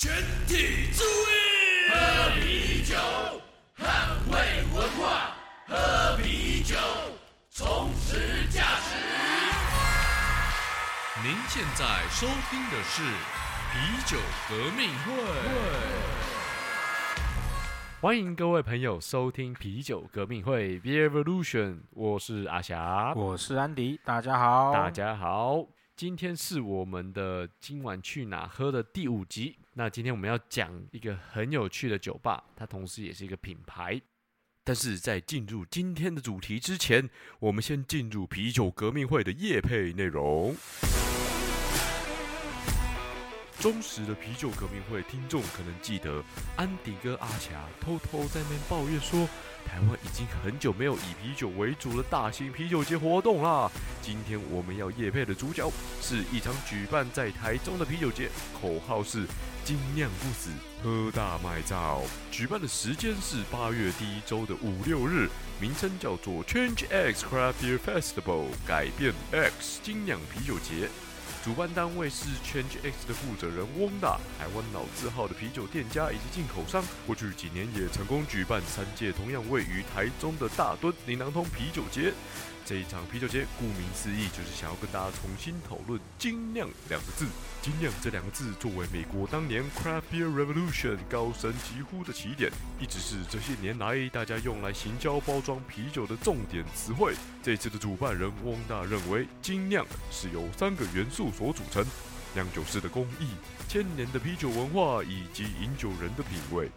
全体注意！喝啤酒，捍卫文化。喝啤酒，充实价值。您现在收听的是啤酒革命会。欢迎各位朋友收听啤酒革命会 Beer Revolution，我是阿霞，我是安迪，大家好，大家好，今天是我们的今晚去哪喝的第五集。那今天我们要讲一个很有趣的酒吧，它同时也是一个品牌。但是在进入今天的主题之前，我们先进入啤酒革命会的夜配内容。忠实的啤酒革命会听众可能记得，安迪哥阿强偷偷在那抱怨说，台湾已经很久没有以啤酒为主的大型啤酒节活动啦。今天我们要夜配的主角是一场举办在台中的啤酒节，口号是“精酿不死，喝大卖造”。举办的时间是八月第一周的五六日，名称叫做 Change X Craft Beer Festival，改变 X 精酿啤酒节。主办单位是 Change X 的负责人翁达，台湾老字号的啤酒店家以及进口商。过去几年也成功举办三届同样位于台中的大墩林南通啤酒节。这一场啤酒节，顾名思义，就是想要跟大家重新讨论“精酿”两个字。精酿这两个字，作为美国当年 Craft Beer Revolution 高声疾呼的起点，一直是这些年来大家用来行销包装啤酒的重点词汇。这次的主办人翁大认为，精酿是由三个元素所组成：酿酒师的工艺、千年的啤酒文化以及饮酒人的品味。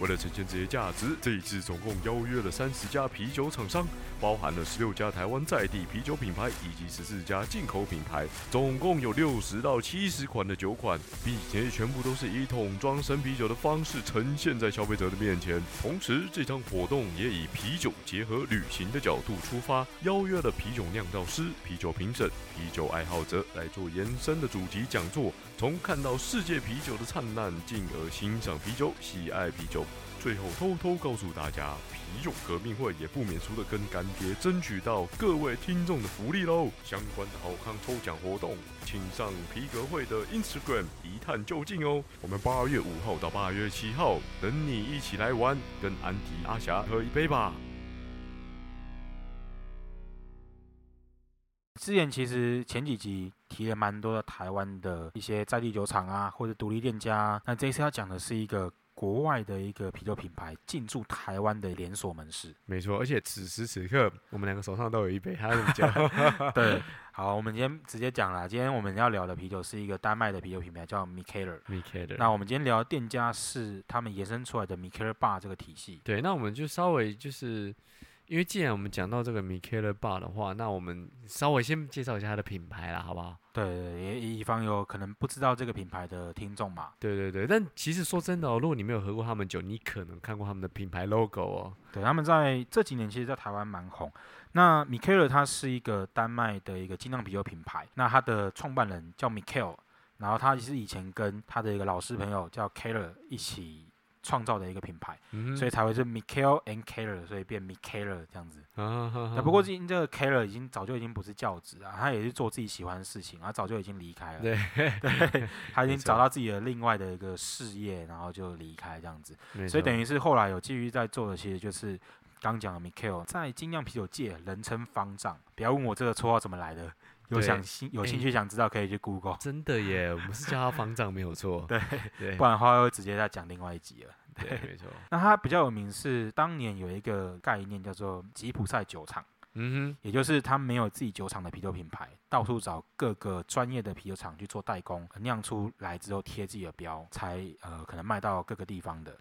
为了呈现这些价值，这一次总共邀约了三十家啤酒厂商，包含了十六家台湾在地啤酒品牌以及十四家进口品牌，总共有六十到七十款的酒款，并且全部都是以桶装生啤酒的方式呈现在消费者的面前。同时，这场活动也以啤酒结合旅行的角度出发，邀约了啤酒酿造师、啤酒评审、啤酒爱好者来做延伸的主题讲座，从看到世界啤酒的灿烂，进而欣赏啤酒、喜爱啤酒。最后偷偷告诉大家，啤酒革命会也不免除的跟干爹争取到各位听众的福利喽！相关的好康抽奖活动，请上皮革会的 Instagram 一探究竟哦！我们八月五号到八月七号等你一起来玩，跟安迪、阿霞喝一杯吧！之前其实前几集提了蛮多的台湾的一些在地酒厂啊，或者独立店家，那这一次要讲的是一个。国外的一个啤酒品牌进驻台湾的连锁门市，没错。而且此时此刻，我们两个手上都有一杯，还怎么讲？对，好，我们今天直接讲了。今天我们要聊的啤酒是一个丹麦的啤酒品牌，叫 m i k e l e r m i k e l e r 那我们今天聊的店家是他们延伸出来的 m i k e l e r Bar 这个体系。对，那我们就稍微就是。因为既然我们讲到这个 m i k e l e Bar 的话，那我们稍微先介绍一下它的品牌啦，好不好？对对，也以防有可能不知道这个品牌的听众嘛。对对对，但其实说真的哦，如果你没有喝过他们酒，你可能看过他们的品牌 logo 哦。对，他们在这几年其实，在台湾蛮红。那 m i k e l e 它是一个丹麦的一个精酿啤酒品牌，那它的创办人叫 m i k e l 然后他是以前跟他的一个老师朋友叫 Keller 一起。创造的一个品牌，所以才会是 Michael and Keller，所以变 Michael 这样子。啊，不过最近这个 Keller 已经早就已经不是教职啊，他也是做自己喜欢的事情，他早就已经离开了。对，对，他已经找到自己的另外的一个事业，然后就离开这样子。所以等于是后来有继续在做的，其实就是刚讲的 Michael，在精酿啤酒界人称方丈。不要问我这个绰号怎么来的。有想兴有兴趣想知道可以去 Google。真的耶，我们是叫他方丈没有错。对对，不然的话会直接再讲另外一集了。对，没错。那他比较有名是当年有一个概念叫做吉普赛酒厂，嗯哼，也就是他没有自己酒厂的啤酒品牌，到处找各个专业的啤酒厂去做代工，酿出来之后贴自己的标，才呃可能卖到各个地方的。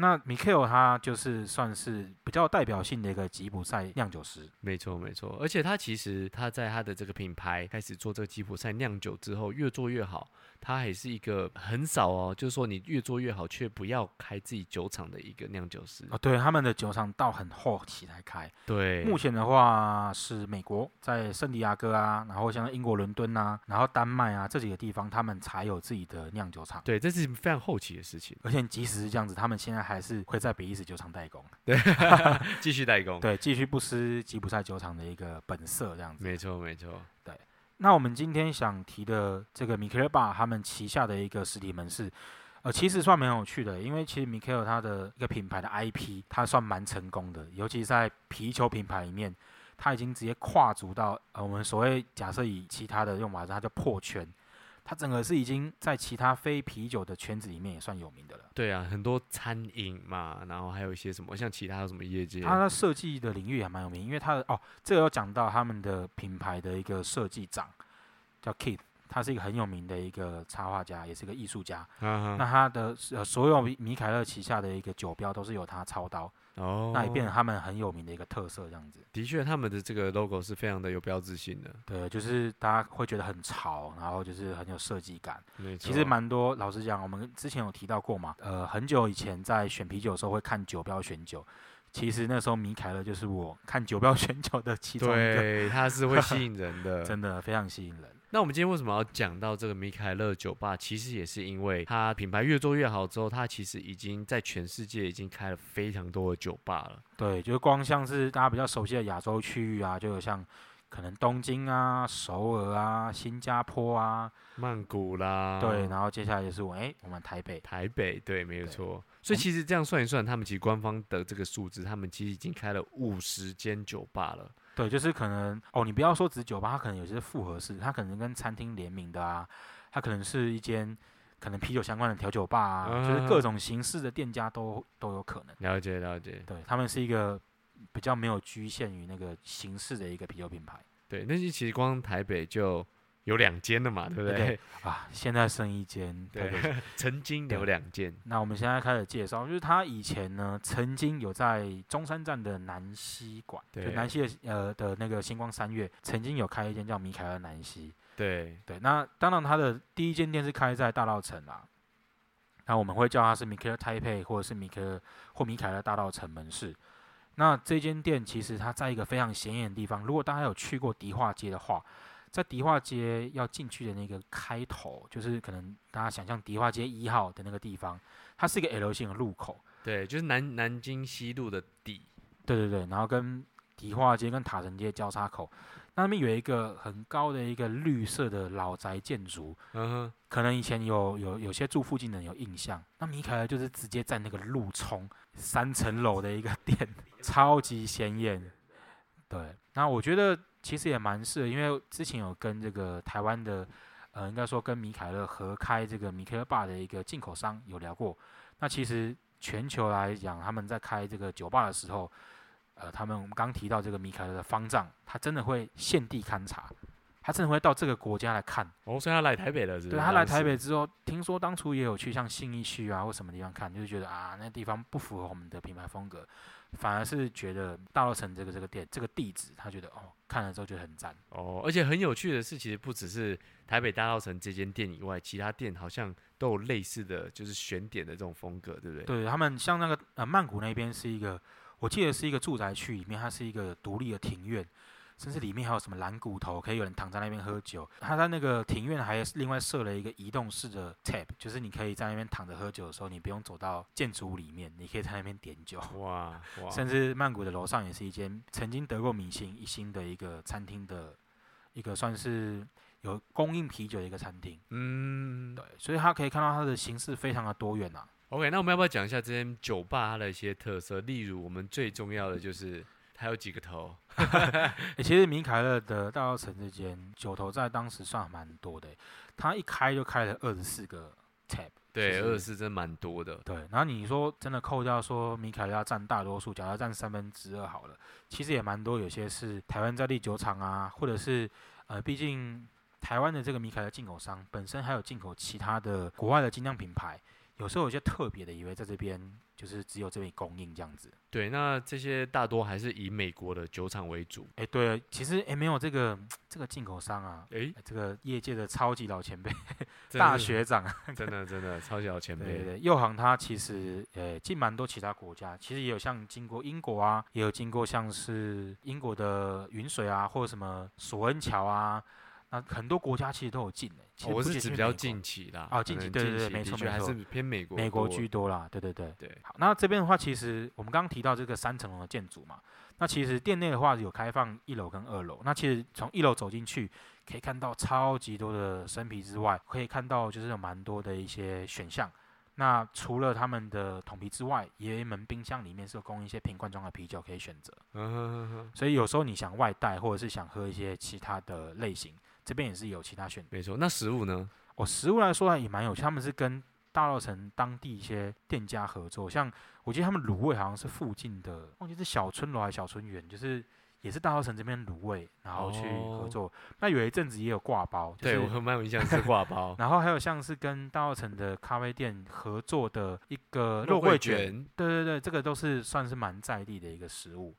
那 Michael 他就是算是比较代表性的一个吉普赛酿酒师，没错没错，而且他其实他在他的这个品牌开始做这个吉普赛酿酒之后，越做越好。他还是一个很少哦，就是说你越做越好，却不要开自己酒厂的一个酿酒师啊。对，他们的酒厂到很后期才开。对，目前的话是美国在圣地亚哥啊，然后像英国伦敦啊，然后丹麦啊这几个地方，他们才有自己的酿酒厂。对，这是非常后期的事情。而且即使是这样子，他们现在还是会在比利时酒厂代工。对，继续代工。对，继续不失吉普赛酒厂的一个本色，这样子。没错，没错。对。那我们今天想提的这个米克尔巴他们旗下的一个实体门市，呃，其实算蛮有趣的，因为其实 Mikel 它的一个品牌的 IP，它算蛮成功的，尤其在皮球品牌里面，它已经直接跨足到呃我们所谓假设以其他的用法，它叫破圈，它整个是已经在其他非啤酒的圈子里面也算有名的了。对啊，很多餐饮嘛，然后还有一些什么，像其他有什么业界，他的设计的领域也蛮有名，因为他的哦，这个要讲到他们的品牌的一个设计长叫 Keith，他是一个很有名的一个插画家，也是一个艺术家。那他的呃所有米米凯勒旗下的一个酒标都是由他操刀，哦，那也变成他们很有名的一个特色，这样子。的确，他们的这个 logo 是非常的有标志性的，对，就是大家会觉得很潮，然后就是很有设计感。其实蛮多，老实讲，我们之前有提到过嘛，呃，很久以前在选啤酒的时候会看酒标选酒，其实那时候米凯勒就是我看酒标选酒的其中一个，对，它是会吸引人的。真的非常吸引人。那我们今天为什么要讲到这个米凯勒酒吧？其实也是因为它品牌越做越好之后，它其实已经在全世界已经开了非常多的酒吧了。对，就是光像是大家比较熟悉的亚洲区域啊，就有像可能东京啊、首尔啊、新加坡啊，曼谷啦，对，然后接下来就是我哎、我们台北，台北，对，没有错。所以其实这样算一算，他们其实官方的这个数字，他们其实已经开了五十间酒吧了。对，就是可能哦，你不要说只是酒吧，它可能有些复合式，它可能跟餐厅联名的啊，它可能是一间可能啤酒相关的调酒吧啊，就是各啊种形式的店家都都有可能。了解，了解。对，他们是一个比较没有局限于那个形式的一个啤酒品牌对，那些其实光台北就有两间了嘛，对不对？啊。现在剩一间，对，曾经有两间。那我们现在开始介绍，就是他以前呢，曾经有在中山站的南西馆，就对南西的呃的那个星光三月，曾经有开一间叫米凯尔南西。对，对，那当然他的第一间店是开在大道城啦，那我们会叫它是米凯尔 Taipei 或者是米凯尔或米凯尔大道城门市。那这间店其实它在一个非常显眼的地方，如果大家有去过迪化街的话，在迪化街要进去的那个开头，就是可能大家想象迪化街一号的那个地方，它是一个 L 型的路口。对，就是南南京西路的底。对对对，然后跟迪化街跟塔城街交叉口，那边有一个很高的一个绿色的老宅建筑，嗯哼，可能以前有有有些住附近的人有印象。那米凯尔就是直接在那个路冲三层楼的一个店，超级显眼。对，那我觉得其实也蛮适合，因为之前有跟这个台湾的，呃，应该说跟米凯勒合开这个米凯勒坝的一个进口商有聊过。那其实全球来讲，他们在开这个酒吧的时候，呃，他们我们刚提到这个米凯勒的方丈，他真的会现地勘察，他真的会到这个国家来看。哦，所以他来台北了，是不是？对他来台北之后，听说当初也有去像信义区啊或什么地方看，就是觉得啊那地方不符合我们的品牌风格，反而是觉得大稻城这个这个店这个地址，他觉得哦看了之后觉得很赞。哦，而且很有趣的是，其实不只是台北大稻城这间店以外，其他店好像都有类似的就是选点的这种风格，对不对？对他们像那个呃曼谷那边是一个，我记得是一个住宅区里面，它是一个独立的庭院。甚至里面还有什么蓝骨头，可以有人躺在那边喝酒。他在那个庭院还另外设了一个移动式的 tap，就是你可以在那边躺着喝酒的时候，你不用走到建筑物里面，你可以在那边点酒。哇哇，甚至曼谷的楼上也是一间曾经得过明星一星的一个餐厅的一个算是有供应啤酒的一个餐厅。嗯对，所以他可以看到它的形式非常的多元啊。，OK，那我们要不要讲一下这间酒吧它的一些特色？例如，我们最重要的就是它有几个头，欸其实米凯勒的大稻城这间酒头在当时算蛮多的欸，它一开就开了二十四个 tab。对，二十四真蛮多的。对，然后你说真的扣掉说米凯勒要占大多数，假如占三分之二好了，其实也蛮多，有些是台湾在地酒厂啊，或者是呃，毕竟台湾的这个米凯勒进口商本身还有进口其他的国外的精酿品牌，有时候有些特别的，以为在这边就是只有这边供应这样子。对，那这些大多还是以美国的酒厂为主。哎，对，其实哎没有这个这个进口商啊，诶，这个业界的超级老前辈、大是学长啊，真的真的超级老前辈。对，右航它其实呃进蛮多其他国家，其实也有像经过英国啊，也有经过像是英国的云水啊，或者什么索恩桥啊，那很多国家其实都有进的、其实不是指比较近期啦。哦近期对对对期没错没错还是偏美国美国居多啦，对对对。对，好，那这边的话，其实我们刚刚提到这个三层楼的建筑嘛，那其实店内的话有开放一楼跟二楼。那其实从一楼走进去，可以看到超级多的生啤之外，可以看到就是有蛮多的一些选项。那除了他们的桶啤之外，也有一门冰箱里面是有供应一些瓶罐装的啤酒可以选择。所以有时候你想外带，或者是想喝一些其他的类型，这边也是有其他选择。没错。那食物呢？哦，食物来说也蛮有趣，他们是跟大稻城当地一些店家合作，像我记得他们卤味好像是附近的，忘记是小春楼还是小春园，就是也是大稻城这边卤味，然后去合哦作。那有一阵子也有挂包，就对是。我蛮有印象是挂包 然后还有像是跟大稻城的咖啡店合作的一个肉桂桂卷，对对对，这个都是算是蛮在地的一个食物。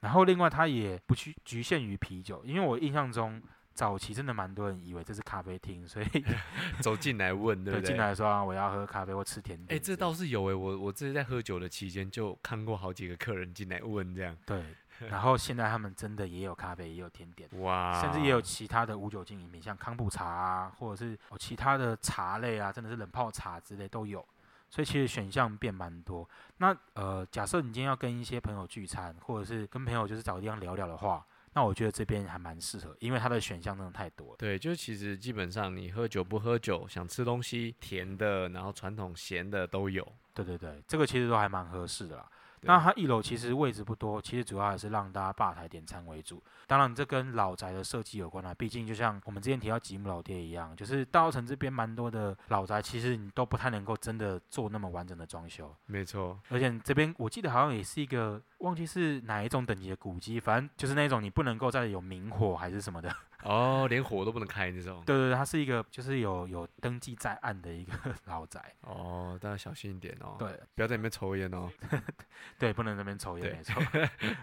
然后另外它也不去局限于啤酒，因为我印象中早期真的蛮多人以为这是咖啡厅，所以 走进来问，对不对？进来说、啊、我要喝咖啡或吃甜哎、点之类的。这倒是有哎、我我之前在喝酒的期间就看过好几个客人进来问这样，对。然后现在他们真的也有咖啡，也有甜点，哇，甚至也有其他的无酒精饮品，像康普茶啊，或者是哦其他的茶类啊，真的是冷泡茶之类都有。所以其实选项变蛮多。那呃，假设你今天要跟一些朋友聚餐，或者是跟朋友就是找个地方聊聊的话，那我觉得这边还蛮适合，因为它的选项真的太多了。对，就其实基本上你喝酒不喝酒，想吃东西甜的，然后传统咸的都有。对对对，这个其实都还蛮合适的啦。对那它一楼其实位置不多，其实主要还是让大家吧台点餐为主。当然，这跟老宅的设计有关啊。毕竟就像我们之前提到吉姆老爹一样，就是大稻城这边蛮多的老宅，其实你都不太能够真的做那么完整的装修。没错，而且这边我记得好像也是一个忘记是哪一种等级的古迹，反正就是那种你不能够再有明火还是什么的。哦，连火都不能开那种。对对对，它是一个就是有有登记在案的一个 老宅。哦，大家小心一点哦，对不要在里面抽烟哦。对，不能在那边抽烟，对没错。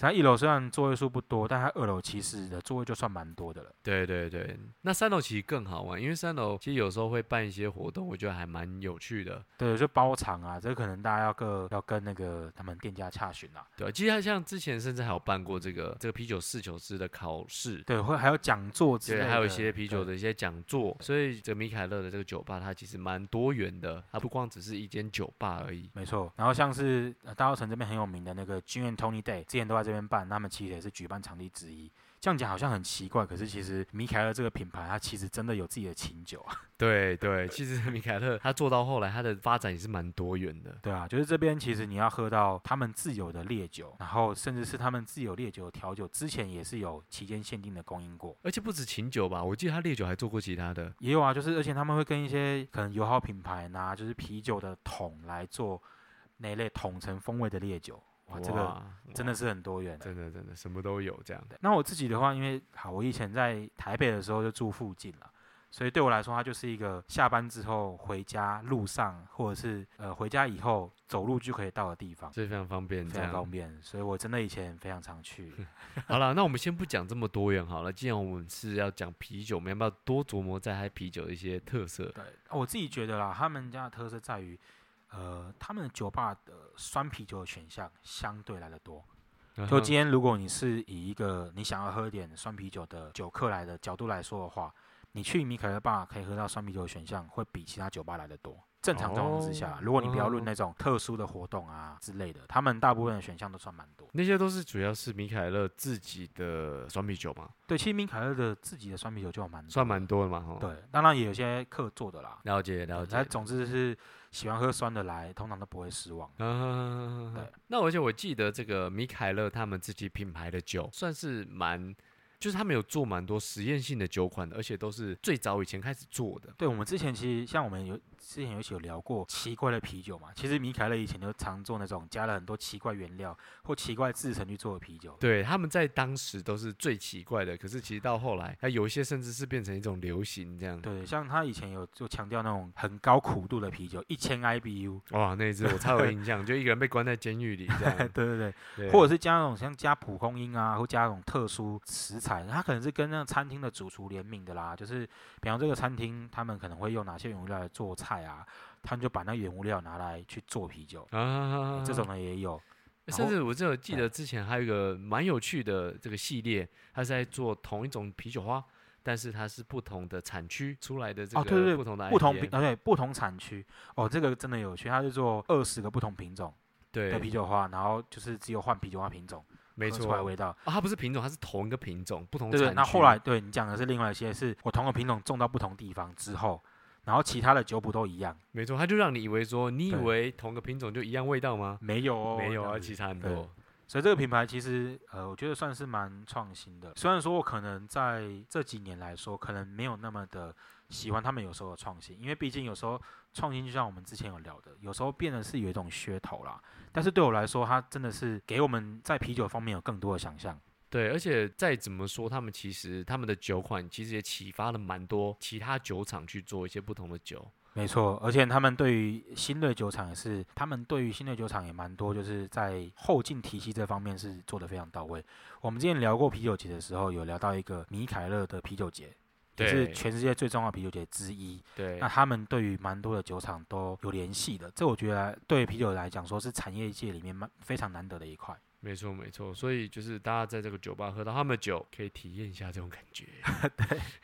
它一楼虽然座位数不多，但它二楼其实的座位就算蛮多的了。对对对，那三楼其实更好玩，因为三楼其实有时候会办一些活动，我觉得还蛮有趣的。对，就包场啊，这可能大家要各要跟那个他们店家洽询啊。对，其实它像之前甚至还有办过这个这个啤酒侍酒师的考试，对，会还有讲座之类对，的，还有一些啤酒的一些讲座，所以这个米凯勒的这个酒吧它其实蛮多元的，它不光只是一间酒吧而已。没错，然后像是呃大稻城这边很有名的那个 Gin and Tony Day，之前都在这边办，他们其实也是举办场地之一。这样讲好像很奇怪，可是其实米凯勒这个品牌，它其实真的有自己的琴酒啊。对对，其实米凯勒他做到后来，他的发展也是蛮多元的。对啊，就是这边其实你要喝到他们自有的烈酒，然后甚至是他们自有烈酒调酒，之前也是有期间限定的供应过。而且不止琴酒吧，我记得他烈酒还做过其他的。也有啊，就是而且他们会跟一些可能友好品牌拿就是啤酒的桶来做那一类桶成风味的烈酒，哇，这个真的是很多元。真的真的什么都有这样。的那我自己的话，因为好，我以前在台北的时候就住附近了，所以对我来说，它就是一个下班之后回家路上，或者是呃回家以后走路就可以到的地方，这非常方便，这非常方便。所以我真的以前非常常去。好了，那我们先不讲这么多元好了。既然我们是要讲啤酒，我们要不要多琢磨在它啤酒的一些特色？对，我自己觉得啦，他们家的特色在于，呃，他们酒吧的酸啤酒的选项相对来的多。就今天，如果你是以一个你想要喝一点酸啤酒的酒客来的角度来说的话，你去米凯勒吧可以喝到酸啤酒的选项会比其他酒吧来的多。正常状况之下，哦如果你不要哦论那种特殊的活动啊之类的，他们大部分的选项都算蛮多。那些都是主要是米凯勒自己的酸啤酒吗，对，其实米凯勒的自己的酸啤酒就有蛮多算蛮多的嘛，对，当然也有些客做的啦。了解了解但。总之是喜欢喝酸的来，通常都不会失望。嗯，对那而且我记得这个米凯勒他们自己品牌的酒算是蛮，就是他们有做蛮多实验性的酒款的，而且都是最早以前开始做的。对，我们之前其实像我们有之前有有聊过奇怪的啤酒嘛，其实米凯勒以前就常做那种加了很多奇怪原料或奇怪制成去做的啤酒。对，他们在当时都是最奇怪的，可是其实到后来，它有一些甚至是变成一种流行这样。对，像他以前有就强调那种很高苦度的啤酒，一千 IBU，哇，那一支我超有印象，就一个人被关在监狱里这样。对 对对，对或者是加那种像加蒲公英啊，或加那种特殊食材，它可能是跟那个餐厅的主厨联名的啦，就是比方这个餐厅他们可能会用哪些原料来做菜啊，他们就把那原物料拿来去做啤酒，啊，这种的也有。甚至我这有记得之前还有一个蛮有趣的这个系列，它是在做同一种啤酒花，但是它是不同的产区出来的这哦对对对个不同的不同品，啊对，不同产区哦，这个真的有趣，它是做二十个不同品种的啤，酒花，然后就是只有换啤酒花品种，没错来味道。啊，它不是品种，它是同一个品种，不同对对，产区那后来对你讲的是另外一些，是我同个品种种到不同地方之后，然后其他的酒谱都一样，没错，他就让你以为说，你以为同个品种就一样味道吗？没有哦，没有啊，其实差很多。所以这个品牌其实呃，我觉得算是蛮创新的。虽然说我可能在这几年来说，可能没有那么的喜欢他们有时候的创新，因为毕竟有时候创新就像我们之前有聊的，有时候变得是有一种噱头啦。但是对我来说，它真的是给我们在啤酒方面有更多的想象。对，而且再怎么说，他们其实他们的酒款其实也启发了蛮多其他酒厂去做一些不同的酒。没错，而且他们对于新锐酒厂也是，他们对于新锐酒厂也蛮多，就是在后劲体系这方面是做得非常到位。我们之前聊过啤酒节的时候，有聊到一个米凯勒的啤酒节，也是全世界最重要的啤酒节之一。对那，他们对于蛮多的酒厂都有联系的，这我觉得对啤酒来讲说是产业界里面蛮非常难得的一块。没错没错。所以就是大家在这个酒吧喝到他们的酒，可以体验一下这种感觉。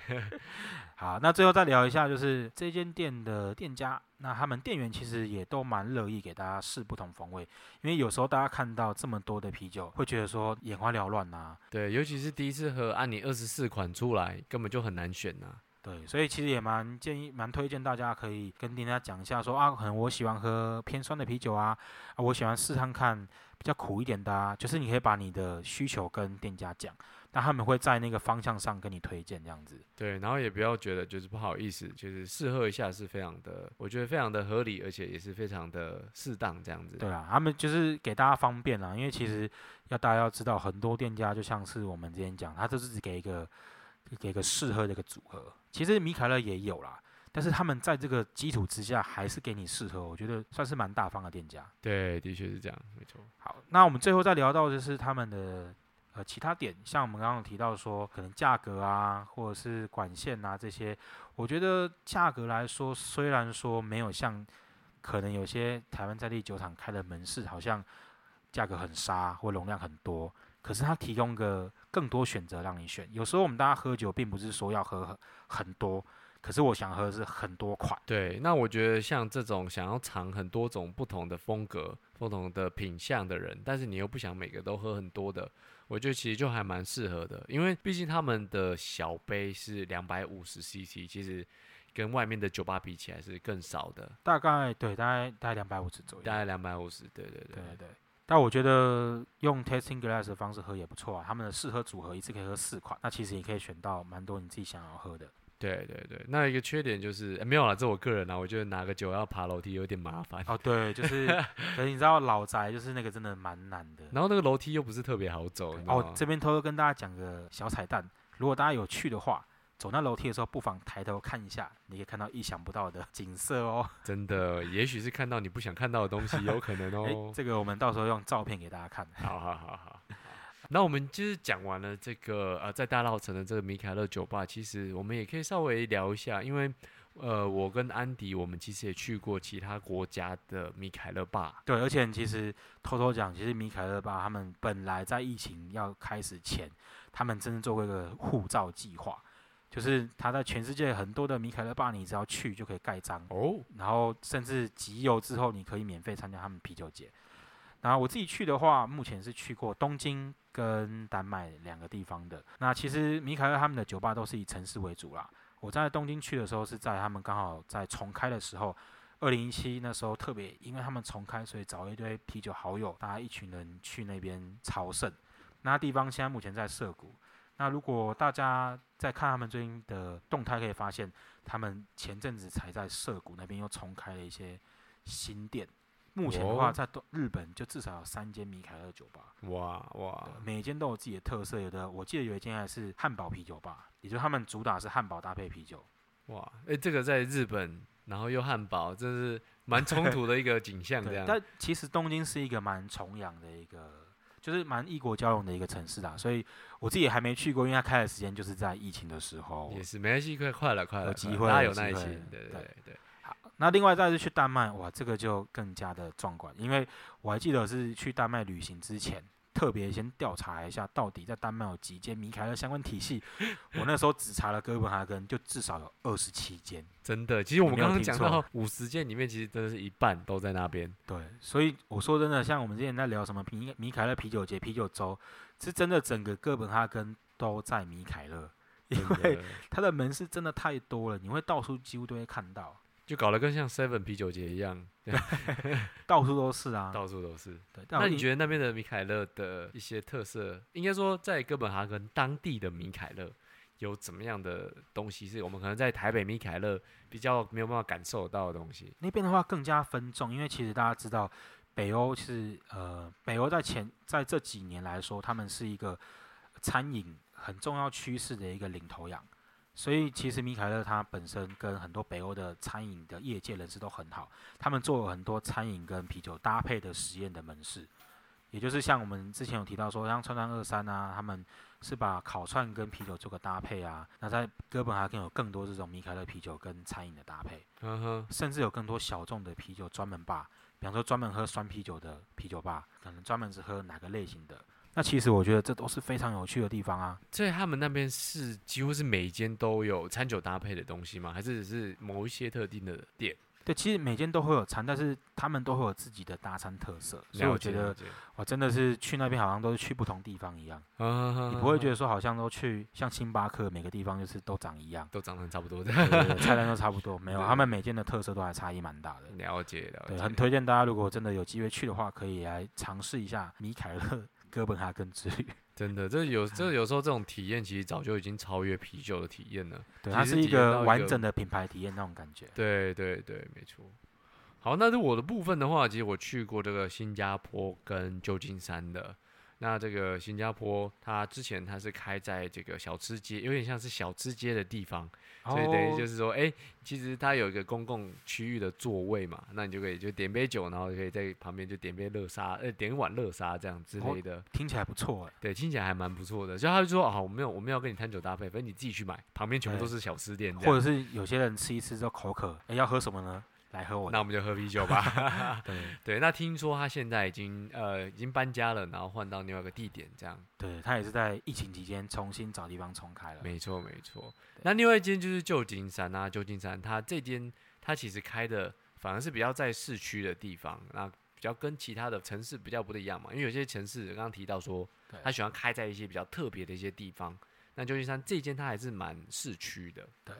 对 好，那最后再聊一下，就是这间店的店家，那他们店员其实也都蛮乐意给大家试不同风味，因为有时候大家看到这么多的啤酒，会觉得说眼花缭乱呐。对，尤其是第一次喝，按你二十四款出来，根本就很难选呐、对，所以其实也蛮建议、蛮推荐大家可以跟店家讲一下说啊，可能我喜欢喝偏酸的啤酒啊，啊，我喜欢试看看比较苦一点的啊，就是你可以把你的需求跟店家讲，那他们会在那个方向上跟你推荐这样子。对，然后也不要觉得就是不好意思，就是试喝一下是非常的，我觉得非常的合理，而且也是非常的适当这样子。对啊，他们就是给大家方便啦，因为其实要大家要知道，很多店家就像是我们之前讲，他就是只给一个给一个试喝的一个组合。其实米凯勒也有啦，但是他们在这个基础之下，还是给你适合，我觉得算是蛮大方的店家。对，的确是这样，没错。好，那我们最后再聊到就是他们的呃其他点，像我们刚刚提到说，可能价格啊，或者是管线啊这些，我觉得价格来说，虽然说没有像可能有些台湾在地酒厂开的门市，好像价格很杀或容量很多，可是它提供个更多选择让你选。有时候我们大家喝酒，并不是说要喝很很多，可是我想喝的是很多款。对，那我觉得像这种想要尝很多种不同的风格、不同的品相的人，但是你又不想每个都喝很多的，我觉得其实就还蛮适合的，因为毕竟他们的小杯是两百五十 CC，其实跟外面的酒吧比起来是更少的，大概对，大概大概两百五十左右。大概两百五十。对对对对对对。但我觉得用 tasting glass 的方式喝也不错啊，他们的试喝组合一次可以喝四款，那其实也可以选到蛮多你自己想要喝的。对对对，那一个缺点就是、诶没有啦，这我个人啊，我觉得拿个酒要爬楼梯有点麻烦，哦，对，就是，可是你知道老宅就是那个真的蛮难的。然后那个楼梯又不是特别好走，哦这边偷偷跟大家讲个小彩蛋，如果大家有去的话，走那楼梯的时候，不妨抬头看一下，你可以看到意想不到的景色哦。真的，也许是看到你不想看到的东西，有可能哎、哦。这个我们到时候用照片给大家看。好好好好。那我们就是讲完了这个呃，在大稻城的这个米凯勒酒吧，其实我们也可以稍微聊一下，因为呃，我跟安迪我们其实也去过其他国家的米凯勒吧。对，而且其实偷偷讲，其实米凯勒吧他们本来在疫情要开始前，他们真的做过一个护照计划，就是他在全世界很多的米凯勒吧，你只要去就可以盖章，哦，然后甚至集邮之后，你可以免费参加他们啤酒节。然后我自己去的话，目前是去过东京跟丹麦两个地方的。那其实米凯勒他们的酒吧都是以城市为主啦。我在东京去的时候是在他们刚好在重开的时候，二零一七那时候特别，因为他们重开，所以找一堆啤酒好友，大家一群人去那边朝圣。那地方现在目前在涩谷。那如果大家在看他们最近的动态，可以发现他们前阵子才在涩谷那边又重开了一些新店。目前的话，哦在东日本就至少有三间米凯勒酒吧，哇哇，对每间都有自己的特色。有的我记得有一间还是汉堡啤酒吧，也就是他们主打是汉堡搭配啤酒。哇，哎、这个在日本，然后又汉堡，这是蛮冲突的一个景象，这对，样。但其实东京是一个蛮崇洋的一个，就是蛮异国交融的一个城市啦。所以我自己还没去过，因为它开的时间就是在疫情的时候。也是没关系，快快了，快了，有机会大家有耐心，对对对对对。那另外再是去丹麦，哇，这个就更加的壮观，因为我还记得是去丹麦旅行之前，特别先调查一下，到底在丹麦有几间米凯勒相关体系。我那时候只查了哥本哈根，就至少有二十七间。真的，其实我们刚刚讲到五十件里面，其实真的是一半都在那边。对，所以我说真的，像我们之前在聊什么米米凯勒啤酒节、啤酒周，是真的整个哥本哈根都在米凯勒。因为的它的门市真的太多了，你会到处几乎都会看到，就搞得跟像 Seven 啤酒节一样，到处都是啊。到处都是。对，那你觉得那边的米凯勒的一些特色，应该说在哥本哈根当地的米凯勒有怎么样的东西，是我们可能在台北米凯勒比较没有办法感受到的东西？那边的话更加分众，因为其实大家知道，北欧是呃，北欧在前在这几年来说，他们是一个餐饮很重要趋势的一个领头羊。所以其实米凯勒他本身跟很多北欧的餐饮的业界人士都很好，他们做了很多餐饮跟啤酒搭配的实验的门市，也就是像我们之前有提到说，像川川二三啊，他们是把烤串跟啤酒做个搭配啊。那在哥本哈根有更多这种米凯勒啤酒跟餐饮的搭配。甚至有更多小众的啤酒专门吧，比方说专门喝酸啤酒的啤酒吧，可能专门是喝哪个类型的。那其实我觉得这都是非常有趣的地方啊。所以他们那边是几乎是每一间都有餐酒搭配的东西吗？还是只是某一些特定的店？对，其实每间都会有餐，但是他们都会有自己的大餐特色，所以我觉得我真的是去那边好像都是去不同地方一样，啊你不会觉得说好像都去像星巴克每个地方就是都长一样，都长得很差不多的。对对对菜单都差不多，没有，他们每间的特色都还差异蛮大的。了解了对，解，很推荐大家，如果真的有机会去的话，可以来尝试一下米凯勒哥本哈根之旅。真的，这有这有时候这种体验其实早就已经超越啤酒的体验了。对，它是一个完整的品牌体验那种感觉。对对对，没错。好，那是我的部分的话，其实我去过这个新加坡跟旧金山的。那这个新加坡，它之前它是开在这个小吃街，有点像是小吃街的地方，所以等于就是是说，哎、其实它有一个公共区域的座位嘛，那你就可以就点杯酒，然后就可以在旁边就点杯热沙，呃，点一碗热沙这样之类的。听起来不错哎。对，听起来还蛮不错的。就他就说，啊，我没有我没有跟你摊酒搭配，反正你自己去买，旁边全部都是小吃店或者是有些人吃一吃之后口渴，哎，要喝什么呢？来喝我的。那我们就喝啤酒吧。对对，那听说他现在已经呃已经搬家了，然后换到另外一个地点，这样。对，他也是在疫情期间重新找地方重开了。没错没错。那另外一间就是旧金山啊，旧金山它这间它其实开的反而是比较在市区的地方，那比较跟其他的城市比较不一样嘛，因为有些城市刚刚提到说他喜欢开在一些比较特别的一些地方，那旧金山这间它还是蛮市区的。对。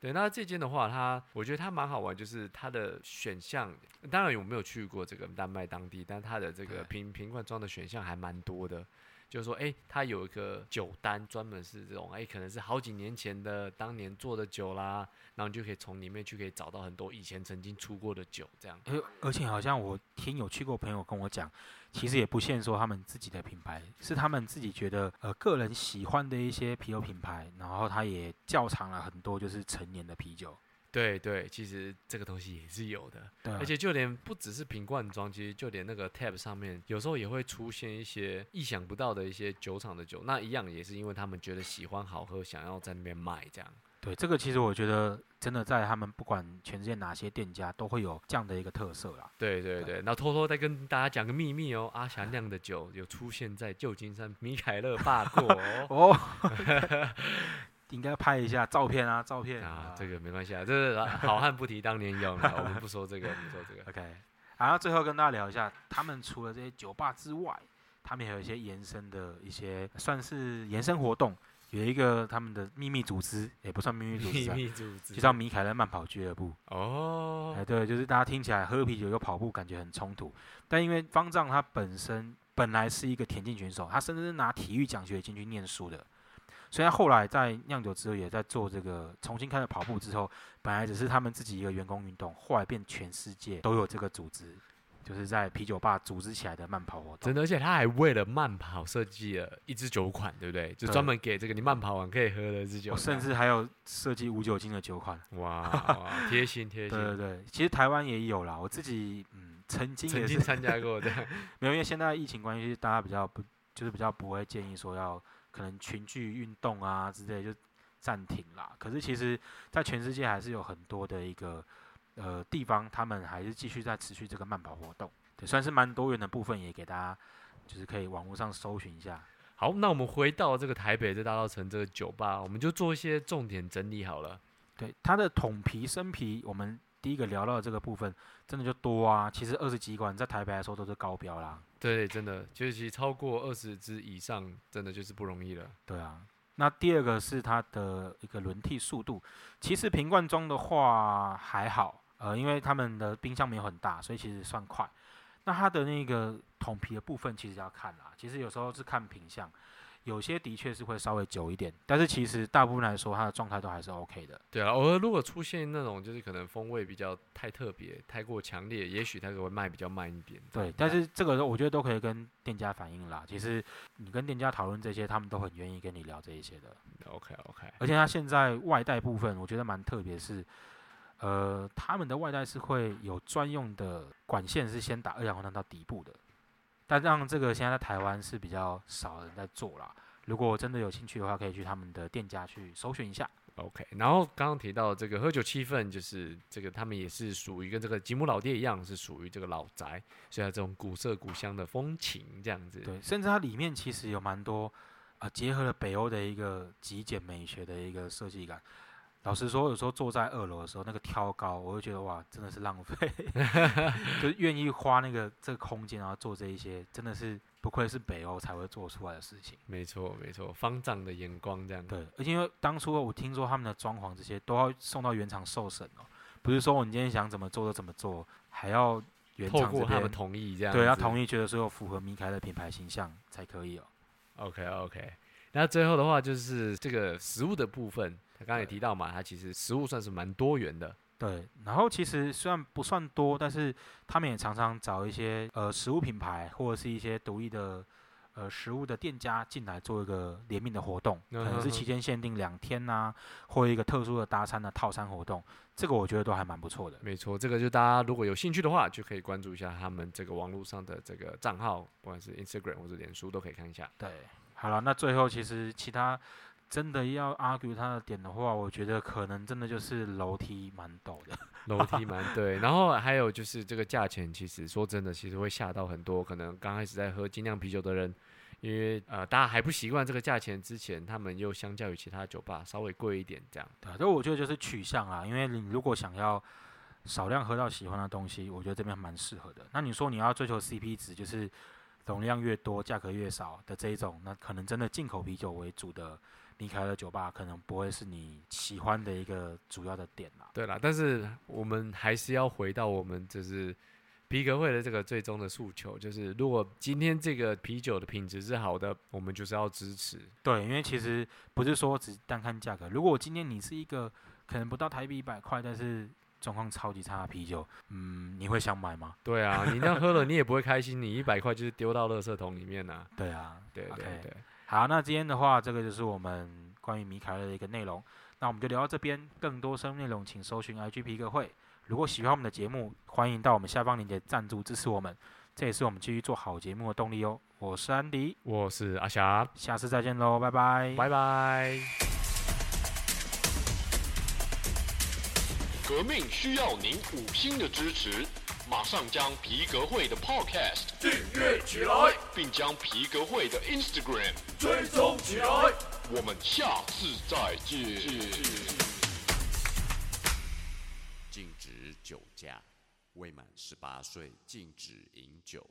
对，那这间的话，它我觉得它蛮好玩，就是它的选项，当然我没有去过这个丹麦当地，但它的这个瓶瓶罐装的选项还蛮多的。就是说，哎、它有一个酒单，专门是这种，哎、可能是好几年前的当年做的酒啦，然后你就可以从里面去可以找到很多以前曾经出过的酒，这样。而而且好像我听有去过朋友跟我讲，其实也不限说他们自己的品牌，是他们自己觉得呃个人喜欢的一些啤酒品牌，然后他也窖藏了很多就是成年的啤酒。对对，其实这个东西也是有的，对啊，而且就连不只是瓶罐装，其实就连那个 tab 上面，有时候也会出现一些意想不到的一些酒厂的酒，那一样也是因为他们觉得喜欢好喝，想要在那边卖这样。对这个其实我觉得真的在他们不管全世界哪些店家都会有这样的一个特色啦。对对对，那偷偷再跟大家讲个秘密哦，阿霞酿的酒有出现在旧金山米凯勒坝过哦。哦，应该拍一下照片啊，照片啊，这个没关系啊，这是好汉不提当年勇啊，我们不说这个，我们说这个。OK，然后最后跟大家聊一下，他们除了这些酒吧之外，他们还有一些延伸的一些算是延伸活动，有一个他们的秘密组织，也不算秘密组织、啊，密组织就叫米凯勒慢跑俱乐部。哦哎，，对，就是大家听起来喝啤酒又跑步，感觉很冲突。但因为方丈他本身本来是一个田径选手，他甚至是拿体育奖学金去念书的，所以他后来在酿酒之后也在做这个重新开始跑步之后，本来只是他们自己一个员工运动，后来变全世界都有这个组织，就是在啤酒吧组织起来的慢跑活动。真的，而且他还为了慢跑设计了一支酒款，对不对？就专门给这个你慢跑完可以喝的一支酒哦，甚至还有设计无酒精的酒款。哇，贴心贴心，对对对，其实台湾也有啦，我自己嗯曾经曾也是经参加过的。没有，因为现在疫情关系，大家比较不就是比较不会建议说要可能群聚运动啊之类就暂停啦。可是其实，在全世界还是有很多的一个呃地方，他们还是继续在持续这个慢跑活动，对，算是蛮多元的部分，也给大家就是可以网络上搜寻一下。好，那我们回到这个台北这大稻城这个酒吧，我们就做一些重点整理好了。对，它的桶皮、生皮，我们第一个聊到的这个部分，真的就多啊。其实二十几款在台北来说都是高标啦。对，真的，就是其实超过二十支以上，真的就是不容易了。对啊，那第二个是它的一个轮替速度，其实瓶罐装的话还好，呃，因为他们的冰箱没有很大，所以其实算快。那它的那个桶皮的部分其实要看啦，其实有时候是看品相，有些的确是会稍微久一点，但是其实大部分来说它的状态都还是 OK 的。对啊，偶尔如果出现那种就是可能风味比较太特别、太过强烈，也许它会卖比较慢一点。对，但是这个我觉得都可以跟店家反映啦。其实你跟店家讨论这些，他们都很愿意跟你聊这一些的。OK OK，而且它现在外带部分，我觉得蛮特别，是呃，他们的外带是会有专用的管线，是先打二氧化碳到底部的。但让这个现在在台湾是比较少人在做啦。如果真的有兴趣的话，可以去他们的店家去搜寻一下。OK，然后刚刚提到这个喝酒气氛，就是这个他们也是属于跟这个吉姆老爹一样，是属于这个老宅，所以它这种古色古香的风情这样子。对，甚至它里面其实有蛮多啊、呃结合了北欧的一个极简美学的一个设计感。老实说，有时候坐在二楼的时候，那个挑高，我就觉得哇，真的是浪费，就是愿意花那个这个空间，然后做这一些，真的是不愧是北欧才会做出来的事情。没错没错，方丈的眼光这样。对，而且因为当初我听说他们的装潢这些都要送到原厂受审哦，不是说我你今天想怎么做就怎么做，还要原厂这边过他们同意这样。对要同意，觉得说有符合米凯的品牌形象才可以哦。OK 那最后的话就是这个食物的部分，他刚才也提到嘛，它其实食物算是蛮多元的。对，然后其实虽然不算多，但是他们也常常找一些呃食物品牌或者是一些独立的呃食物的店家进来做一个联名的活动，可能是期间限定两天呐、或一个特殊的搭餐的套餐活动，这个我觉得都还蛮不错的。没错，这个就大家如果有兴趣的话，就可以关注一下他们这个网络上的这个账号，不管是 Instagram 或者脸书都可以看一下。对，好了，那最后其实其他真的要 argue 他的点的话，我觉得可能真的就是楼梯蛮陡的。楼梯蛮对，然后还有就是这个价钱，其实说真的，其实会吓到很多可能刚开始在喝精酿啤酒的人，因为呃大家还不习惯这个价钱之前，他们又相较于其他酒吧稍微贵一点这样。对啊，这我觉得就是取向啊，因为你如果想要少量喝到喜欢的东西，我觉得这边蛮适合的。那你说你要追求 CP 值，就是容量越多、价格越少的这一种，那可能真的进口啤酒为主的米凯勒酒吧，可能不会是你喜欢的一个主要的点啦。对啦，但是我们还是要回到我们就是皮革会的这个最终的诉求，就是如果今天这个啤酒的品质是好的，我们就是要支持。对，因为其实不是说只单看价格，如果今天你是一个可能不到台币一百块，但是状况超级差的啤酒，嗯，你会想买吗？对啊，你那样喝了你也不会开心，你一百块就是丢到垃圾桶里面呐、对啊，对对对。好，那今天的话，这个就是我们关于米凯勒的一个内容。那我们就聊到这边，更多深入内容请搜寻 IG 皮革会。如果喜欢我们的节目，欢迎到我们下方链接赞助支持我们，这也是我们继续做好节目的动力哦。我是安迪，我是阿霞，下次再见喽，拜拜。拜拜。革命需要您五星的支持，马上将皮革会的 Podcast 订阅起来，并将皮革会的 Instagram 追踪起来。我们下次再见。禁止酒驾，未满十八岁禁止饮酒。